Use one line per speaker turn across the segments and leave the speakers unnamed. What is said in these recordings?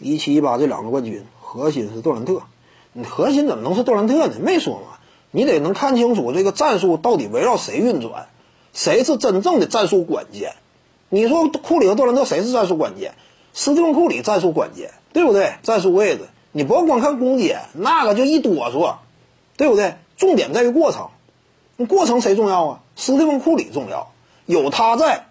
一七一八这两个冠军，核心是杜兰特。你核心怎么能是杜兰特呢？没说嘛，你得能看清楚这个战术到底围绕谁运转，谁是真正的战术关键。你说库里和杜兰特谁是战术关键？斯蒂芬库里战术关键，对不对？战术位置，你不要光看攻坚，那个就一哆嗦，对不对？重点在于过程，过程谁重要啊？斯蒂芬库里重要，有他在，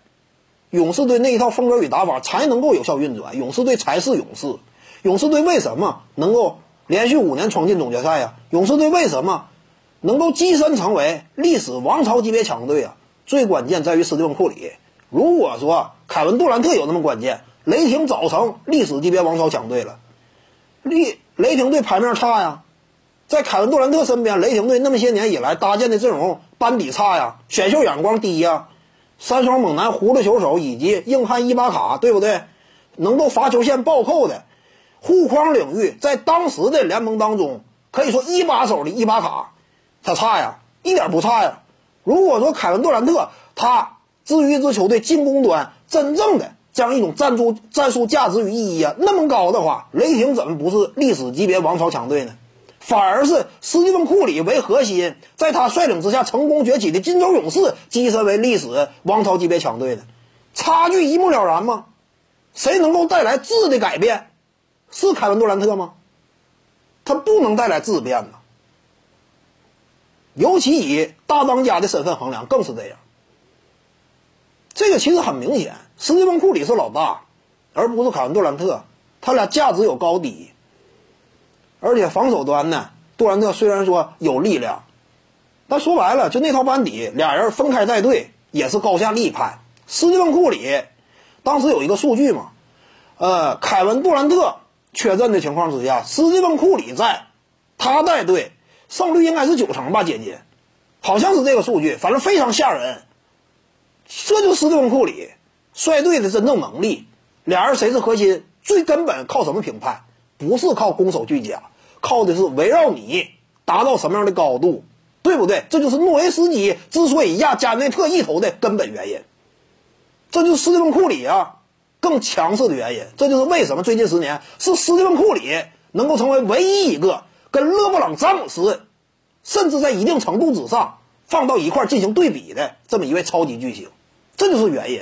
勇士队那一套风格与打法才能够有效运转。勇士队才是勇士，勇士队为什么能够连续五年闯进总决赛呀？勇士队为什么能够跻身成为历史王朝级别强队啊？最关键在于斯蒂芬库里。如果说凯文杜兰特有那么关键，雷霆早成历史级别王朝强队了。雷雷霆队牌面差呀，在凯文杜兰特身边，雷霆队那么些年以来搭建的阵容班底差呀，选秀眼光低呀，三双猛男、葫芦球手以及硬汉伊巴卡，对不对？能够罚球线暴扣的护框领域，在当时的联盟当中，可以说一把手的伊巴卡，他差呀，一点不差呀。如果说凯文杜兰特他。至于一支球队进攻端真正的这样一种战术战术价值与意义啊那么高的话，雷霆怎么不是历史级别王朝强队呢？反而是斯蒂芬库里为核心，在他率领之下成功崛起的金州勇士跻身为历史王朝级别强队的？差距一目了然吗？谁能够带来质的改变？是凯文杜兰特吗？他不能带来质变呐。尤其以大当家的身份衡量，更是这样。这个其实很明显，斯蒂芬库里是老大，而不是凯文杜兰特，他俩价值有高低。而且防守端呢，杜兰特虽然说有力量，但说白了就那套班底，俩人分开带队也是高下立判。斯蒂芬库里当时有一个数据嘛，呃，凯文杜兰特缺阵的情况之下，斯蒂芬库里在，他带队胜率应该是九成吧，姐姐，好像是这个数据，反正非常吓人。这就是斯蒂芬库里率队的真正能力。俩人谁是核心？最根本靠什么评判？不是靠攻守俱佳，靠的是围绕你达到什么样的高度，对不对？这就是诺维斯基之所以压加内特一头的根本原因。这就是斯蒂芬库里啊更强势的原因。这就是为什么最近十年是斯蒂芬库里能够成为唯一一个跟勒布朗詹姆斯甚至在一定程度之上放到一块进行对比的这么一位超级巨星。这就是原因。